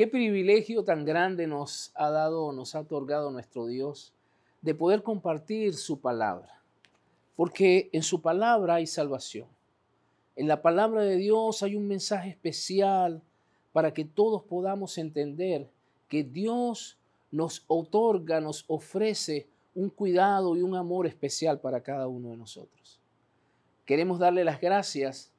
Qué privilegio tan grande nos ha dado, nos ha otorgado nuestro Dios de poder compartir su palabra. Porque en su palabra hay salvación. En la palabra de Dios hay un mensaje especial para que todos podamos entender que Dios nos otorga, nos ofrece un cuidado y un amor especial para cada uno de nosotros. Queremos darle las gracias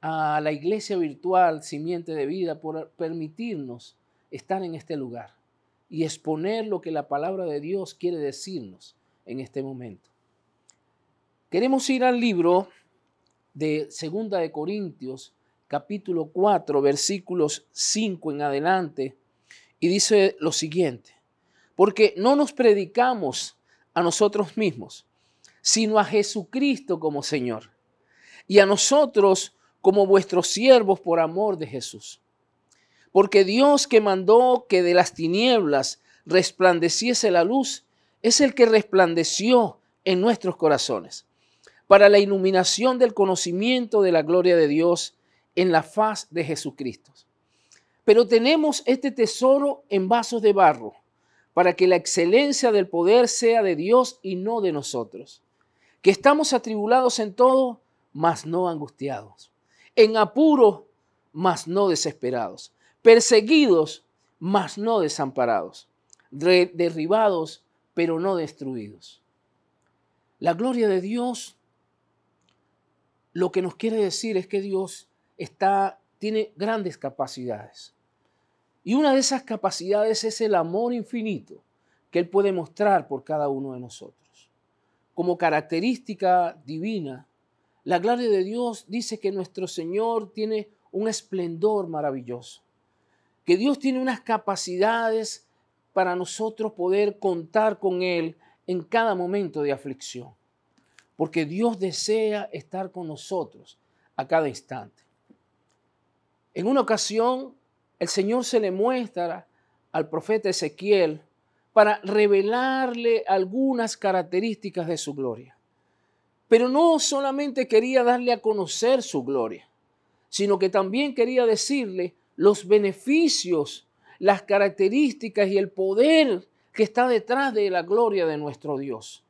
a la iglesia virtual Simiente de Vida por permitirnos estar en este lugar y exponer lo que la palabra de Dios quiere decirnos en este momento. Queremos ir al libro de Segunda de Corintios, capítulo 4, versículos 5 en adelante, y dice lo siguiente, porque no nos predicamos a nosotros mismos, sino a Jesucristo como Señor, y a nosotros como vuestros siervos por amor de Jesús. Porque Dios que mandó que de las tinieblas resplandeciese la luz, es el que resplandeció en nuestros corazones, para la iluminación del conocimiento de la gloria de Dios en la faz de Jesucristo. Pero tenemos este tesoro en vasos de barro, para que la excelencia del poder sea de Dios y no de nosotros, que estamos atribulados en todo, mas no angustiados en apuro, mas no desesperados, perseguidos, mas no desamparados, derribados, pero no destruidos. La gloria de Dios lo que nos quiere decir es que Dios está, tiene grandes capacidades. Y una de esas capacidades es el amor infinito que Él puede mostrar por cada uno de nosotros. Como característica divina, la gloria de Dios dice que nuestro Señor tiene un esplendor maravilloso, que Dios tiene unas capacidades para nosotros poder contar con Él en cada momento de aflicción, porque Dios desea estar con nosotros a cada instante. En una ocasión, el Señor se le muestra al profeta Ezequiel para revelarle algunas características de su gloria. Pero no solamente quería darle a conocer su gloria, sino que también quería decirle los beneficios, las características y el poder que está detrás de la gloria de nuestro Dios.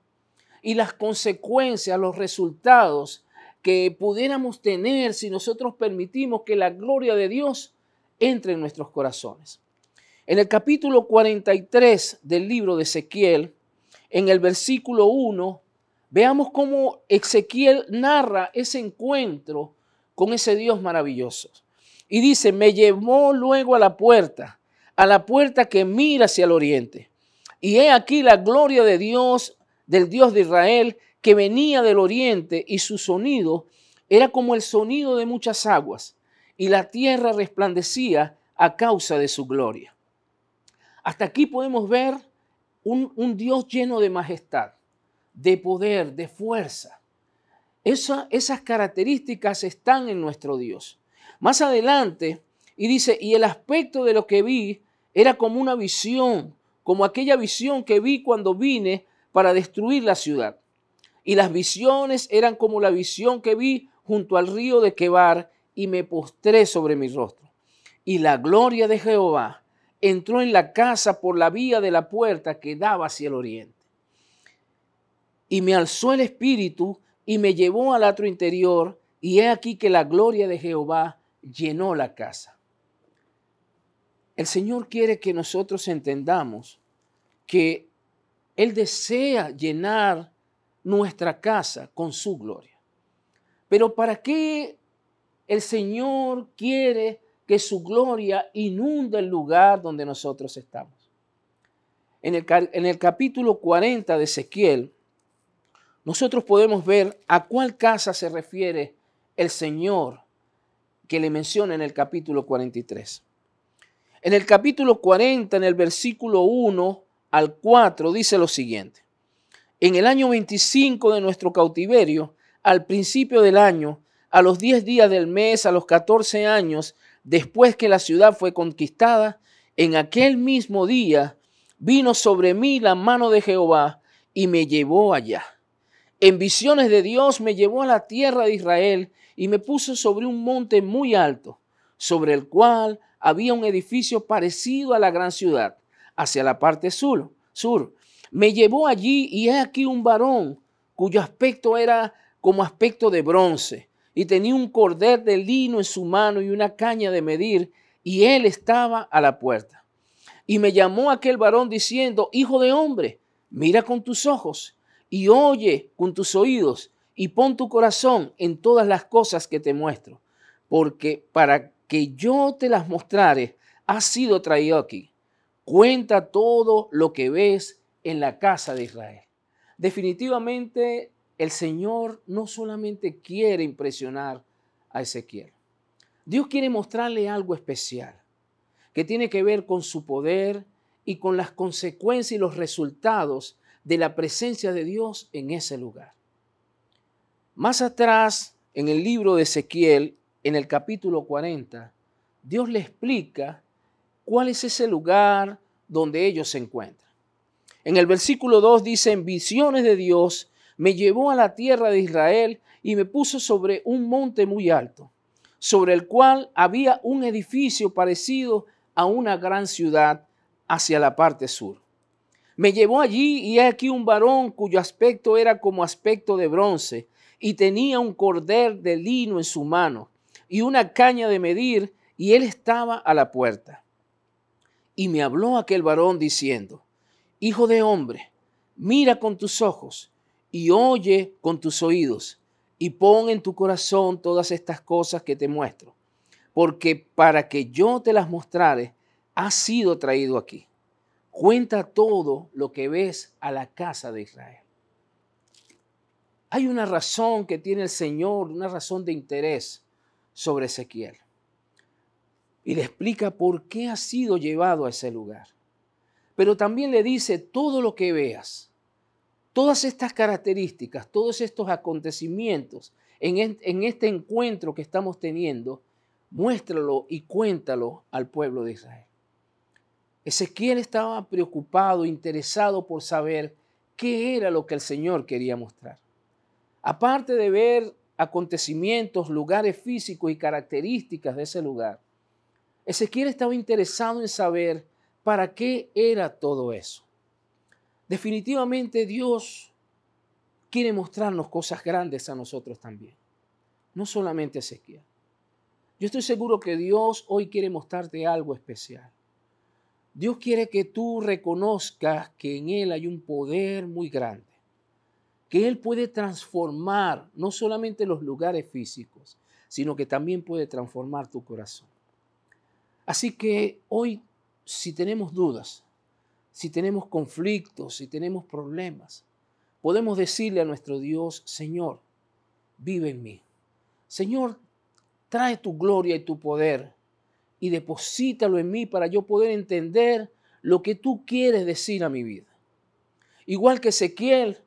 Y las consecuencias, los resultados que pudiéramos tener si nosotros permitimos que la gloria de Dios entre en nuestros corazones. En el capítulo 43 del libro de Ezequiel, en el versículo 1, Veamos cómo Ezequiel narra ese encuentro con ese Dios maravilloso. Y dice, me llevó luego a la puerta, a la puerta que mira hacia el oriente. Y he aquí la gloria de Dios, del Dios de Israel, que venía del oriente y su sonido era como el sonido de muchas aguas. Y la tierra resplandecía a causa de su gloria. Hasta aquí podemos ver un, un Dios lleno de majestad de poder, de fuerza. esas características están en nuestro Dios. Más adelante, y dice, y el aspecto de lo que vi era como una visión, como aquella visión que vi cuando vine para destruir la ciudad. Y las visiones eran como la visión que vi junto al río de Quebar y me postré sobre mi rostro. Y la gloria de Jehová entró en la casa por la vía de la puerta que daba hacia el oriente y me alzó el espíritu y me llevó al atrio interior, y he aquí que la gloria de Jehová llenó la casa. El Señor quiere que nosotros entendamos que Él desea llenar nuestra casa con su gloria. Pero ¿para qué el Señor quiere que su gloria inunde el lugar donde nosotros estamos? En el, en el capítulo 40 de Ezequiel, nosotros podemos ver a cuál casa se refiere el Señor que le menciona en el capítulo 43. En el capítulo 40, en el versículo 1 al 4, dice lo siguiente. En el año 25 de nuestro cautiverio, al principio del año, a los 10 días del mes, a los 14 años, después que la ciudad fue conquistada, en aquel mismo día vino sobre mí la mano de Jehová y me llevó allá en visiones de Dios me llevó a la tierra de Israel y me puso sobre un monte muy alto, sobre el cual había un edificio parecido a la gran ciudad, hacia la parte sur. sur. Me llevó allí y he aquí un varón cuyo aspecto era como aspecto de bronce y tenía un cordel de lino en su mano y una caña de medir y él estaba a la puerta. Y me llamó aquel varón diciendo, Hijo de hombre, mira con tus ojos y oye con tus oídos y pon tu corazón en todas las cosas que te muestro, porque para que yo te las mostrare, has sido traído aquí. Cuenta todo lo que ves en la casa de Israel. Definitivamente el Señor no solamente quiere impresionar a Ezequiel. Dios quiere mostrarle algo especial que tiene que ver con su poder y con las consecuencias y los resultados de la presencia de Dios en ese lugar. Más atrás, en el libro de Ezequiel, en el capítulo 40, Dios le explica cuál es ese lugar donde ellos se encuentran. En el versículo 2 dice, en visiones de Dios me llevó a la tierra de Israel y me puso sobre un monte muy alto, sobre el cual había un edificio parecido a una gran ciudad hacia la parte sur. Me llevó allí y aquí un varón cuyo aspecto era como aspecto de bronce y tenía un cordel de lino en su mano y una caña de medir y él estaba a la puerta. Y me habló aquel varón diciendo, Hijo de hombre, mira con tus ojos y oye con tus oídos y pon en tu corazón todas estas cosas que te muestro, porque para que yo te las mostrare, has sido traído aquí. Cuenta todo lo que ves a la casa de Israel. Hay una razón que tiene el Señor, una razón de interés sobre Ezequiel. Y le explica por qué ha sido llevado a ese lugar. Pero también le dice, todo lo que veas, todas estas características, todos estos acontecimientos en, este encuentro que estamos teniendo, muéstralo y cuéntalo al pueblo de Israel. Ezequiel estaba preocupado, interesado por saber qué era lo que el Señor quería mostrar. Aparte de ver acontecimientos, lugares físicos y características de ese lugar. Ezequiel estaba interesado en saber para qué era todo eso. Definitivamente Dios quiere mostrarnos cosas grandes a nosotros también, no solamente Ezequiel. Yo estoy seguro que Dios hoy quiere mostrarte algo especial. Dios quiere que tú reconozcas que en Él hay un poder muy grande que Él puede transformar no solamente los lugares físicos, sino que también puede transformar tu corazón. Así que hoy, si tenemos dudas, si tenemos conflictos, si tenemos problemas, podemos decirle a nuestro Dios, Señor, vive en mí. Señor, trae tu gloria y tu poder y deposítalo en mí para yo poder entender lo que tú quieres decir a mi vida. Igual que Ezequiel,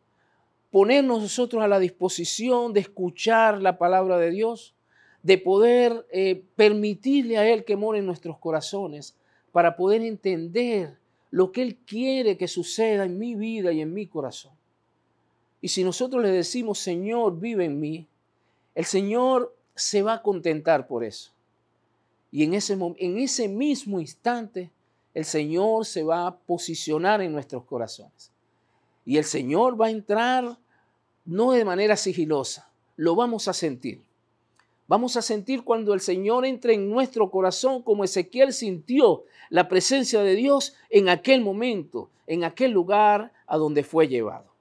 ponernos nosotros a la disposición de escuchar la palabra de Dios, de poder eh, permitirle a Él que more en nuestros corazones para poder entender lo que Él quiere que suceda en mi vida y en mi corazón. Y si nosotros le decimos, Señor, vive en mí, el Señor se va a contentar por eso. Y en ese, en ese mismo instante, el Señor se va a posicionar en nuestros corazones. Y el Señor va a entrar no de manera sigilosa, lo vamos a sentir. Vamos a sentir cuando el Señor entre en nuestro corazón como Ezequiel sintió la presencia de Dios en aquel momento, en aquel lugar a donde fue llevado.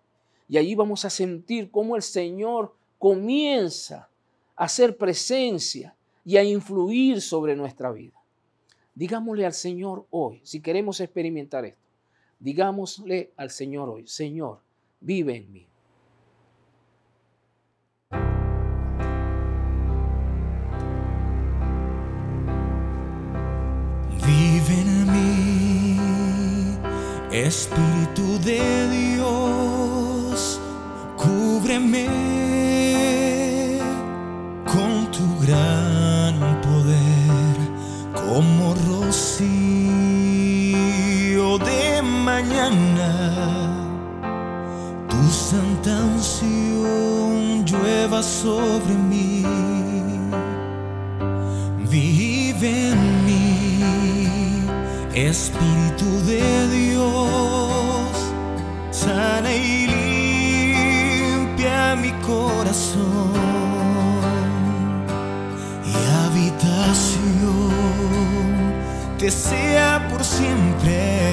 Y allí vamos a sentir cómo el Señor comienza a hacer presencia y a influir sobre nuestra vida. Digámosle al Señor hoy, si queremos experimentar esto, digámosle al Señor hoy, Señor, vive en mí. Vive en mí, Espíritu de Dios, cúbreme de mañana. Tu santa unción llueva sobre mí. Vive en mí Espíritu de Dios, sea por siempre.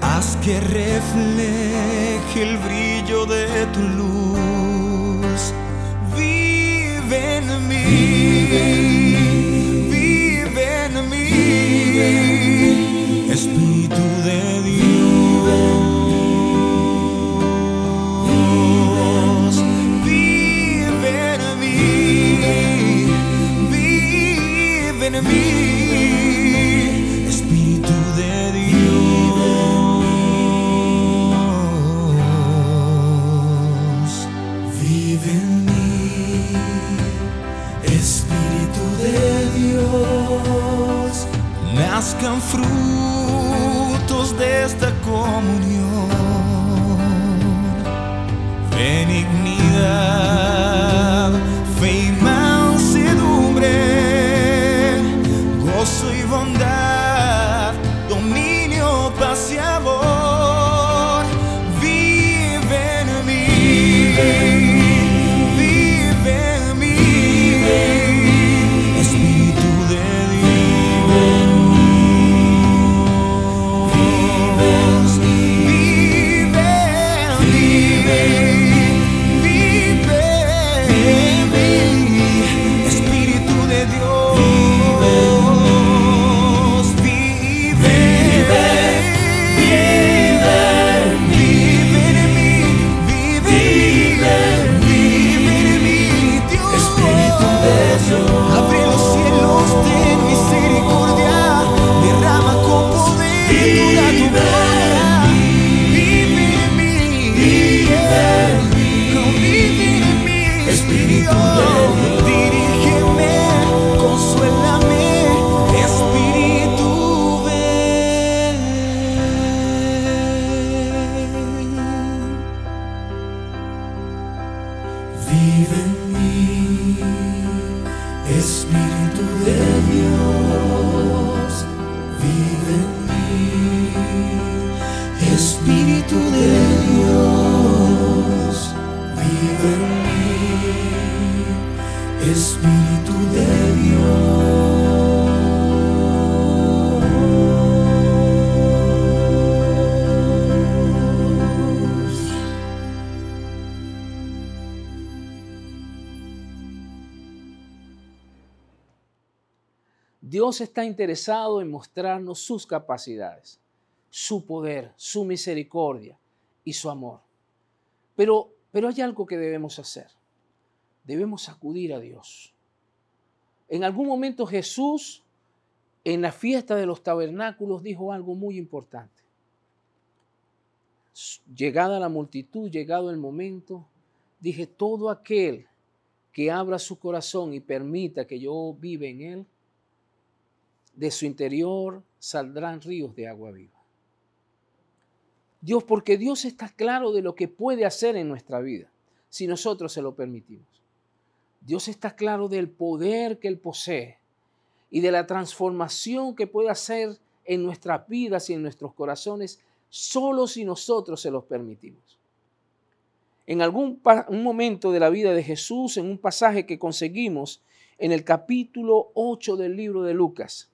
Haz que refleje el brillo de tu luz. Vive en mí. Vive en mí. Espíritu de Dios. Vive en mí. Vive en mí. Espíritu Espíritu de Dios está interesado en mostrarnos sus capacidades, su poder, su misericordia y su amor. Pero, pero hay algo que debemos hacer. Debemos acudir a Dios. En algún momento Jesús, en la fiesta de los tabernáculos, dijo algo muy importante. Llegada la multitud, llegado el momento, dije, todo aquel que abra su corazón y permita que yo viva en él, de su interior saldrán ríos de agua viva. Dios, porque Dios está claro de lo que puede hacer en nuestra vida, si nosotros se lo permitimos. Dios está claro del poder que Él posee y de la transformación que puede hacer en nuestras vidas y en nuestros corazones, solo si nosotros se los permitimos. En algún un momento de la vida de Jesús, en un pasaje que conseguimos en el capítulo 8 del libro de Lucas,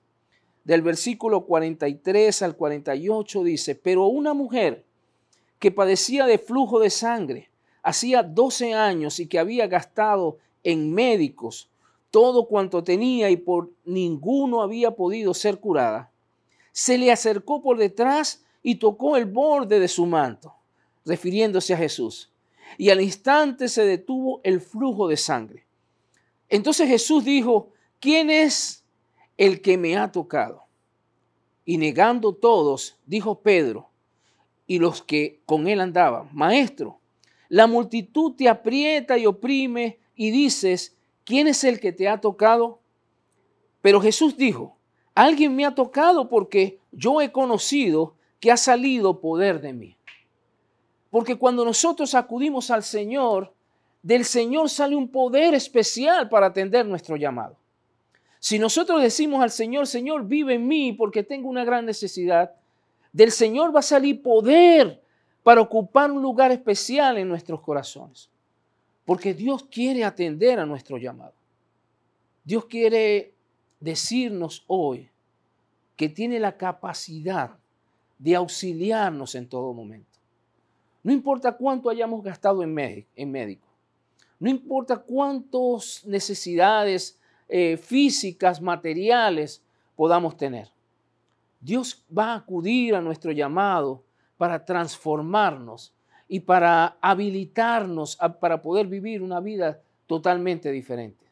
del versículo 43 al 48 dice, pero una mujer que padecía de flujo de sangre hacía 12 años y que había gastado en médicos todo cuanto tenía y por ninguno había podido ser curada, se le acercó por detrás y tocó el borde de su manto, refiriéndose a Jesús. Y al instante se detuvo el flujo de sangre. Entonces Jesús dijo, ¿quién es el que me ha tocado? Y negando todos, dijo Pedro y los que con él andaban, Maestro, la multitud te aprieta y oprime y dices, ¿quién es el que te ha tocado? Pero Jesús dijo, alguien me ha tocado porque yo he conocido que ha salido poder de mí. Porque cuando nosotros acudimos al Señor, del Señor sale un poder especial para atender nuestro llamado. Si nosotros decimos al Señor, Señor, vive en mí porque tengo una gran necesidad, del Señor va a salir poder para ocupar un lugar especial en nuestros corazones. Porque Dios quiere atender a nuestro llamado. Dios quiere decirnos hoy que tiene la capacidad de auxiliarnos en todo momento. No importa cuánto hayamos gastado en, médico, no importa cuántas necesidades eh, físicas, materiales podamos tener. Dios va a acudir a nuestro llamado para transformarnos y para habilitarnos para poder vivir una vida totalmente diferente.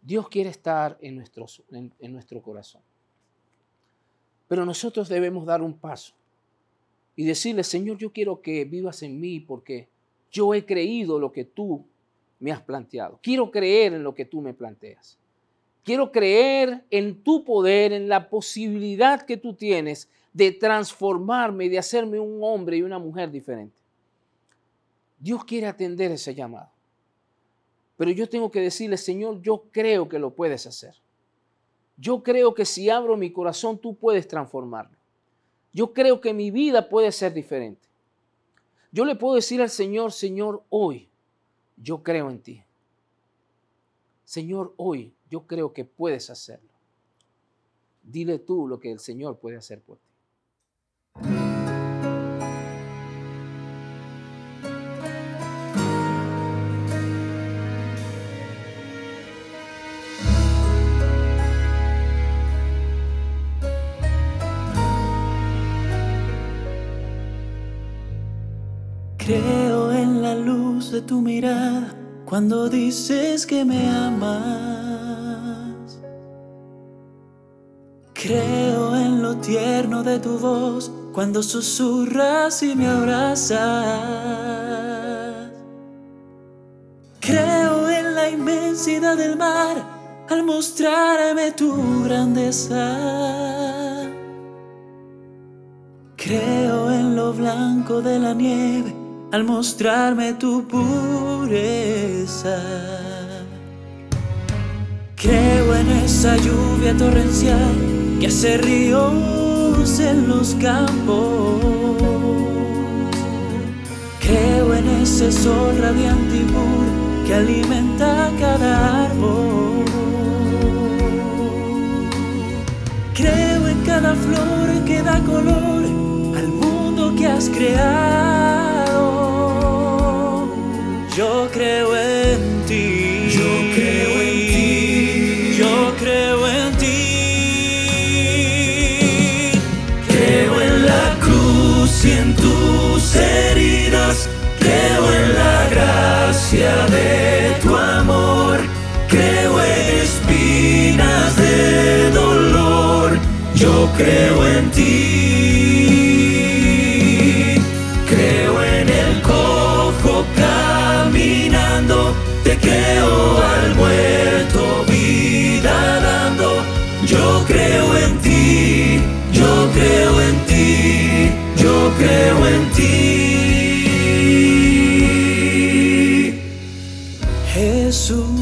Dios quiere estar en nuestro, en nuestro corazón. Pero nosotros debemos dar un paso y decirle, Señor, yo quiero que vivas en mí porque yo he creído lo que tú me has planteado. Quiero creer en lo que tú me planteas. Quiero creer en tu poder, en la posibilidad que tú tienes de transformarme de hacerme un hombre y una mujer diferente. Dios quiere atender ese llamado. Pero yo tengo que decirle, Señor, yo creo que lo puedes hacer. Yo creo que si abro mi corazón, tú puedes transformarlo. Yo creo que mi vida puede ser diferente. Yo le puedo decir al Señor, Señor, hoy yo creo en ti. Señor, hoy yo creo que puedes hacerlo. Dile tú lo que el Señor puede hacer por ti. Creo la luz de tu mirada cuando dices que me amas. Creo en lo tierno de tu voz cuando susurras y me abrazas. Creo en la inmensidad del mar al mostrarme tu grandeza. Creo en lo blanco de la nieve al mostrarme tu pureza. Creo en esa lluvia torrencial que hace ríos en los campos. Creo en ese sol radiante y puro que alimenta cada árbol. Creo en cada flor que da color al mundo que has creado. Yo creo en ti. Yo creo en ti. Yo creo en ti. Creo en la cruz y en tus heridas. Creo en la gracia de tu amor. Creo en espinas de dolor. Yo creo en ti. Creo en ti, yo creo en ti, yo creo en ti. Jesús.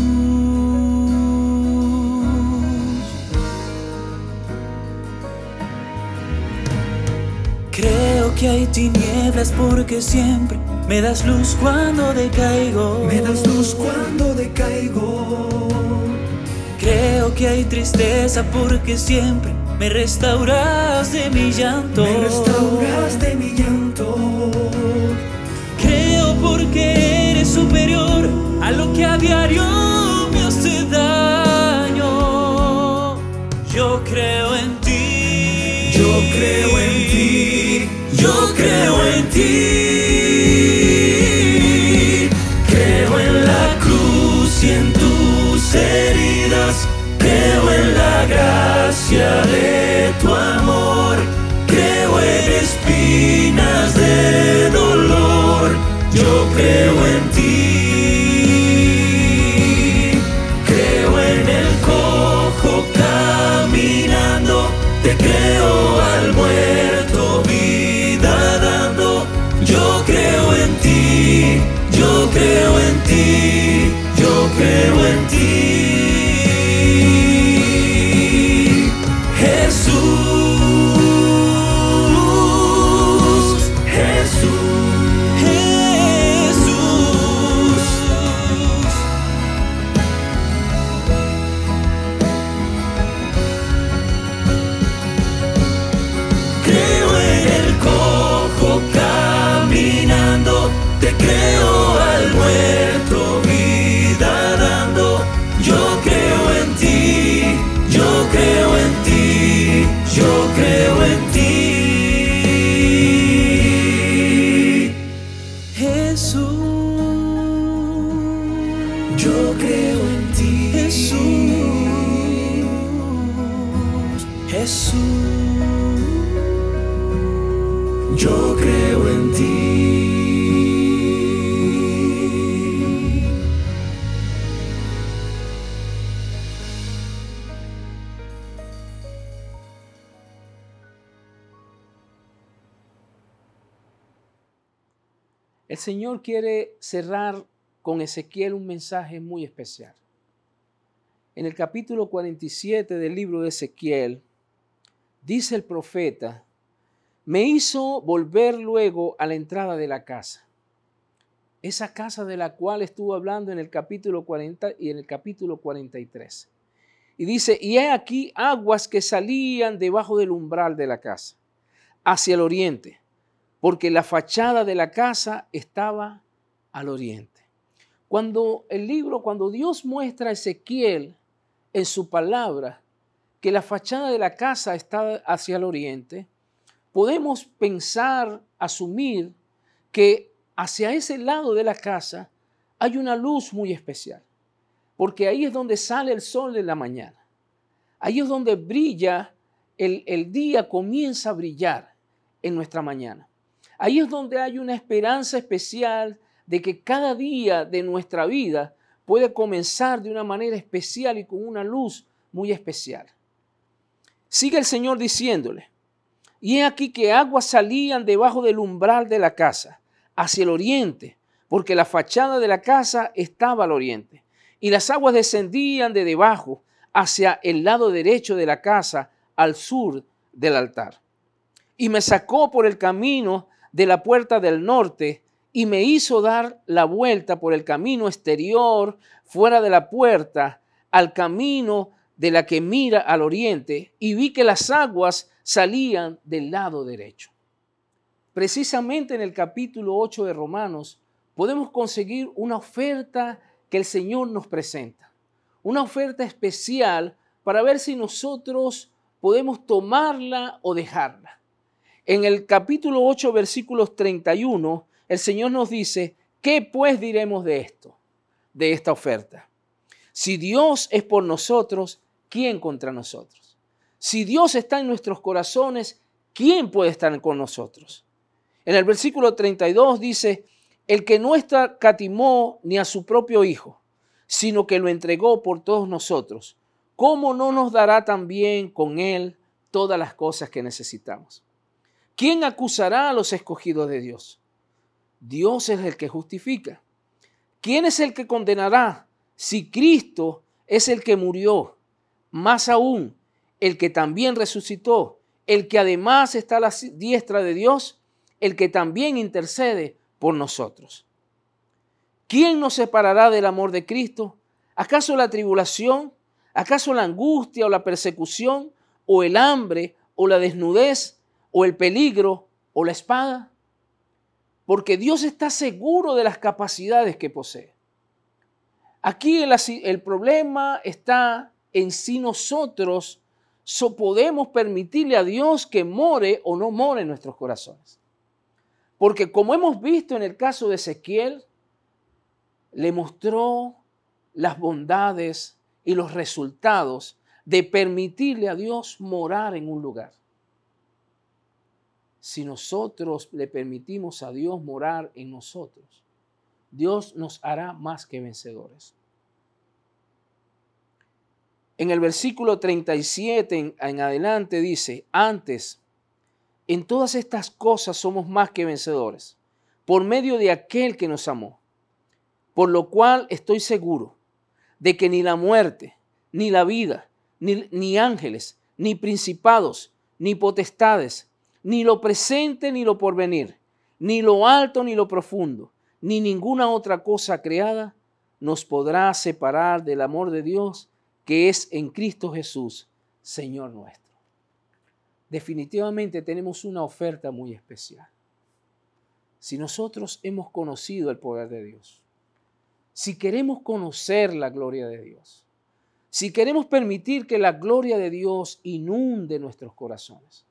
Creo que hay tinieblas porque siempre me das luz cuando decaigo. Me das luz cuando decaigo. Que hay tristeza porque siempre me restauras de mi llanto. Me restauras de mi llanto. Creo porque eres superior a lo que a diario me hace daño. Yo creo en ti. Yo creo en ti. Yo creo en ti. Gracia Señor quiere cerrar con Ezequiel un mensaje muy especial. En el capítulo 47 del libro de Ezequiel, dice el profeta, me hizo volver luego a la entrada de la casa. Esa casa de la cual estuvo hablando en el capítulo 40 y en el capítulo 43. Y dice, y he aquí aguas que salían debajo del umbral de la casa, hacia el oriente, porque la fachada de la casa estaba al oriente. Cuando el libro, cuando Dios muestra a Ezequiel en su palabra que la fachada de la casa está hacia el oriente, podemos pensar, asumir que hacia ese lado de la casa hay una luz muy especial, porque ahí es donde sale el sol de la mañana, ahí es donde brilla, el, el día comienza a brillar en nuestra mañana. Ahí es donde hay una esperanza especial de que cada día de nuestra vida puede comenzar de una manera especial y con una luz muy especial. Sigue el Señor diciéndole, y he aquí que aguas salían debajo del umbral de la casa, hacia el oriente, porque la fachada de la casa estaba al oriente, y las aguas descendían de debajo hacia el lado derecho de la casa, al sur del altar. Y me sacó por el camino de la puerta del norte y me hizo dar la vuelta por el camino exterior, fuera de la puerta, al camino de la que mira al oriente, y vi que las aguas salían del lado derecho. Precisamente en el capítulo 8 de Romanos podemos conseguir una oferta que el Señor nos presenta, una oferta especial para ver si nosotros podemos tomarla o dejarla. En el capítulo 8, versículos 31, el Señor nos dice, ¿qué pues diremos de esto, de esta oferta? Si Dios es por nosotros, ¿quién contra nosotros? Si Dios está en nuestros corazones, ¿quién puede estar con nosotros? En el versículo 32 dice, el que no catimó ni a su propio Hijo, sino que lo entregó por todos nosotros, ¿cómo no nos dará también con él todas las cosas que necesitamos? ¿Quién acusará a los escogidos de Dios? Dios es el que justifica. ¿Quién es el que condenará? Si Cristo es el que murió, más aún, el que también resucitó, el que además está a la diestra de Dios, el que también intercede por nosotros. ¿Quién nos separará del amor de Cristo? ¿Acaso la tribulación? ¿Acaso la angustia o la persecución? ¿O el hambre o la desnudez? O el peligro o la espada? Porque Dios está seguro de las capacidades que posee. Aquí el, problema está en si nosotros so podemos permitirle a Dios que more o no more en nuestros corazones. Porque como hemos visto en el caso de Ezequiel, le mostró las bondades y los resultados de permitirle a Dios morar en un lugar si nosotros le permitimos a Dios morar en nosotros, Dios nos hará más que vencedores. En el versículo 37 en, en, adelante dice, antes, en todas estas cosas somos más que vencedores, por medio de aquel que nos amó, por lo cual estoy seguro de que ni la muerte, ni la vida, ni, ni ángeles, ni principados, ni potestades, ni lo presente ni lo porvenir, ni lo alto ni lo profundo, ni ninguna otra cosa creada nos podrá separar del amor de Dios que es en Cristo Jesús, Señor nuestro. Definitivamente tenemos una oferta muy especial. Si nosotros hemos conocido el poder de Dios, si queremos conocer la gloria de Dios, si queremos permitir que la gloria de Dios inunde nuestros corazones,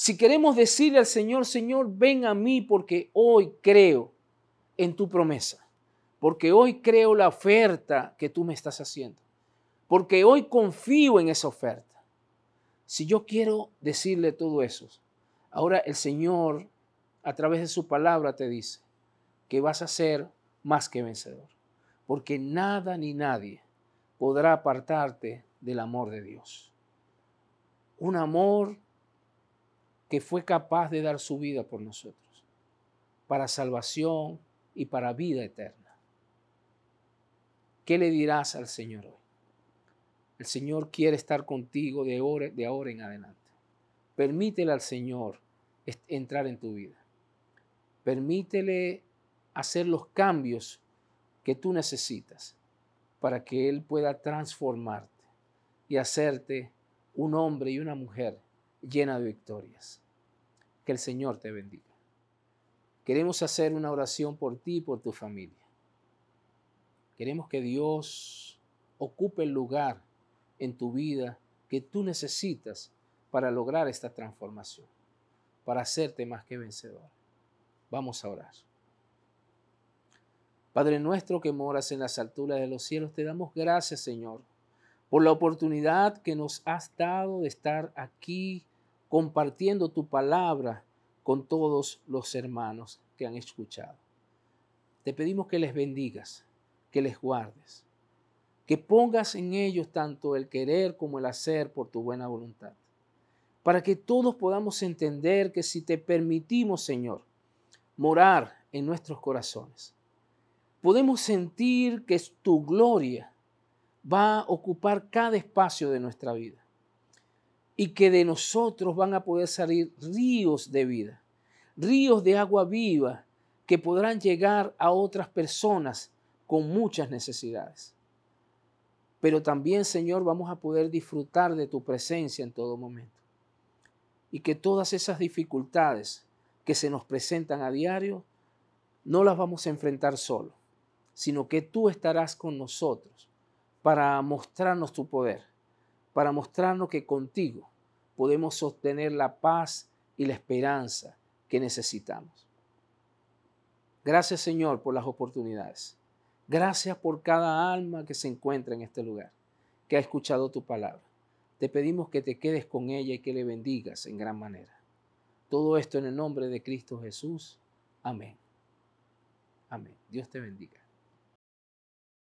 si queremos decirle al Señor, Señor, ven a mí porque hoy creo en tu promesa, porque hoy creo la oferta que tú me estás haciendo, porque hoy confío en esa oferta. Si yo quiero decirle todo eso, ahora el Señor a través de su palabra te dice que vas a ser más que vencedor, porque nada ni nadie podrá apartarte del amor de Dios. Un amor que fue capaz de dar su vida por nosotros, para salvación y para vida eterna. ¿Qué le dirás al Señor hoy? El Señor quiere estar contigo de ahora, en adelante. Permítele al Señor entrar en tu vida. Permítele hacer los cambios que tú necesitas para que Él pueda transformarte y hacerte un hombre y una mujer llena de victorias. Que el Señor te bendiga. Queremos hacer una oración por ti y por tu familia. Queremos que Dios ocupe el lugar en tu vida que tú necesitas para lograr esta transformación, para hacerte más que vencedor. Vamos a orar. Padre nuestro que moras en las alturas de los cielos, te damos gracias, Señor, por la oportunidad que nos has dado de estar aquí compartiendo tu palabra con todos los hermanos que han escuchado. Te pedimos que les bendigas, que les guardes, que pongas en ellos tanto el querer como el hacer por tu buena voluntad, para que todos podamos entender que si te permitimos, Señor, morar en nuestros corazones, podemos sentir que tu gloria va a ocupar cada espacio de nuestra vida y que de nosotros van a poder salir ríos de vida, ríos de agua viva que podrán llegar a otras personas con muchas necesidades. Pero también, Señor, vamos a poder disfrutar de tu presencia en todo momento. Y que todas esas dificultades que se nos presentan a diario, no las vamos a enfrentar solo, sino que tú estarás con nosotros para mostrarnos tu poder, para mostrarnos que contigo podemos sostener la paz y la esperanza que necesitamos. Gracias Señor por las oportunidades. Gracias por cada alma que se encuentra en este lugar, que ha escuchado tu palabra. Te pedimos que te quedes con ella y que le bendigas en gran manera. Todo esto en el nombre de Cristo Jesús. Amén. Amén. Dios te bendiga.